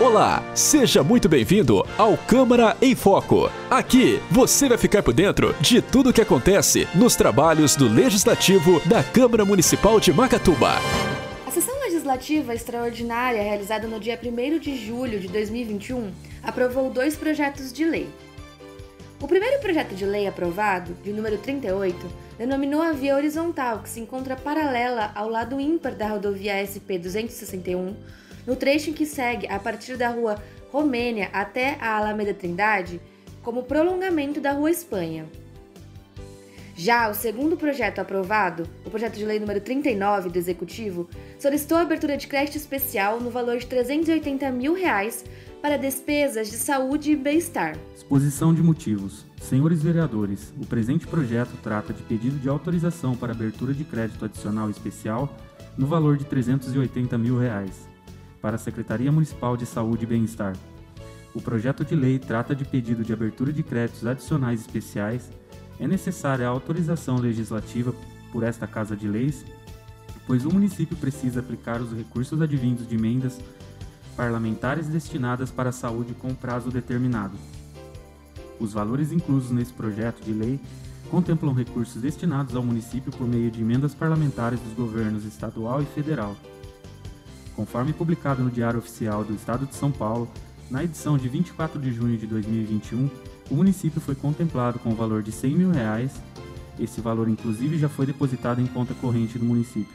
Olá, seja muito bem-vindo ao Câmara em Foco. Aqui você vai ficar por dentro de tudo o que acontece nos trabalhos do Legislativo da Câmara Municipal de Macatuba. A sessão legislativa extraordinária realizada no dia 1 de julho de 2021 aprovou dois projetos de lei. O primeiro projeto de lei aprovado, de número 38, denominou a via horizontal que se encontra paralela ao lado ímpar da rodovia SP 261 no trecho que segue a partir da rua Romênia até a Alameda Trindade, como prolongamento da Rua Espanha. Já o segundo projeto aprovado, o projeto de lei número 39 do Executivo, solicitou a abertura de crédito especial no valor de 380 mil reais para despesas de saúde e bem-estar. Exposição de motivos. Senhores vereadores, o presente projeto trata de pedido de autorização para abertura de crédito adicional especial no valor de 380 mil reais para a Secretaria Municipal de Saúde e Bem-Estar. O projeto de lei trata de pedido de abertura de créditos adicionais especiais. É necessária a autorização legislativa por esta Casa de Leis, pois o município precisa aplicar os recursos advindos de emendas parlamentares destinadas para a saúde com prazo determinado. Os valores inclusos nesse projeto de lei contemplam recursos destinados ao município por meio de emendas parlamentares dos governos estadual e federal conforme publicado no Diário Oficial do Estado de São Paulo, na edição de 24 de junho de 2021, o município foi contemplado com o valor de 100 mil reais. Esse valor, inclusive, já foi depositado em conta corrente do município.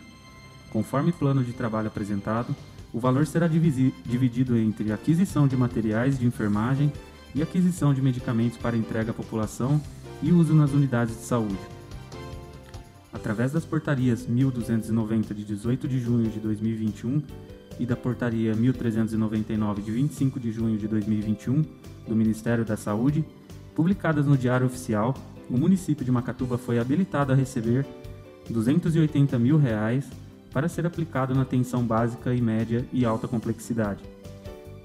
Conforme plano de trabalho apresentado, o valor será dividido entre aquisição de materiais de enfermagem e aquisição de medicamentos para entrega à população e uso nas unidades de saúde. Através das portarias 1290 de 18 de junho de 2021 e da portaria 1399 de 25 de junho de 2021 do Ministério da Saúde, publicadas no Diário Oficial, o município de Macatuba foi habilitado a receber 280 mil reais para ser aplicado na atenção básica e média e alta complexidade.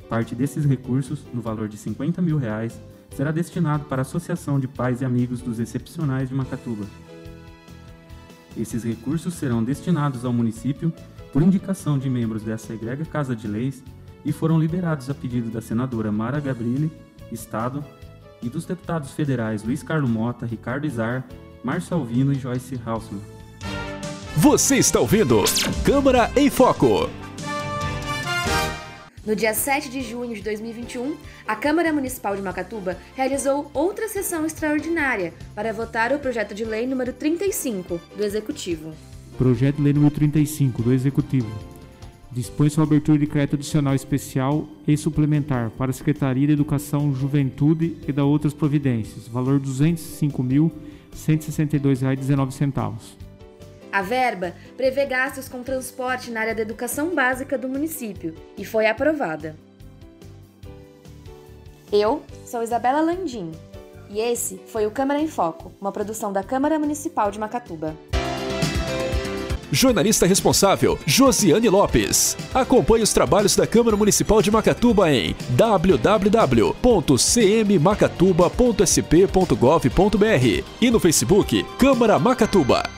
Parte desses recursos, no valor de 50 mil reais, será destinado para a Associação de Pais e Amigos dos Excepcionais de Macatuba, esses recursos serão destinados ao município por indicação de membros dessa egrega Casa de Leis e foram liberados a pedido da senadora Mara Gabrilli, Estado, e dos deputados federais Luiz Carlos Mota, Ricardo Izar, Márcio Alvino e Joyce Hausmann. Você está ouvindo Câmara em Foco. No dia 7 de junho de 2021, a Câmara Municipal de Macatuba realizou outra sessão extraordinária para votar o projeto de lei número 35 do Executivo. Projeto de lei número 35 do Executivo dispõe sobre a abertura de crédito adicional especial e suplementar para a Secretaria de Educação, Juventude e da outras providências, valor R$ 205.162,19. A verba prevê gastos com transporte na área da educação básica do município e foi aprovada. Eu sou Isabela Landim e esse foi o Câmara em Foco, uma produção da Câmara Municipal de Macatuba. Jornalista responsável, Josiane Lopes. Acompanhe os trabalhos da Câmara Municipal de Macatuba em www.cmmacatuba.sp.gov.br e no Facebook Câmara Macatuba.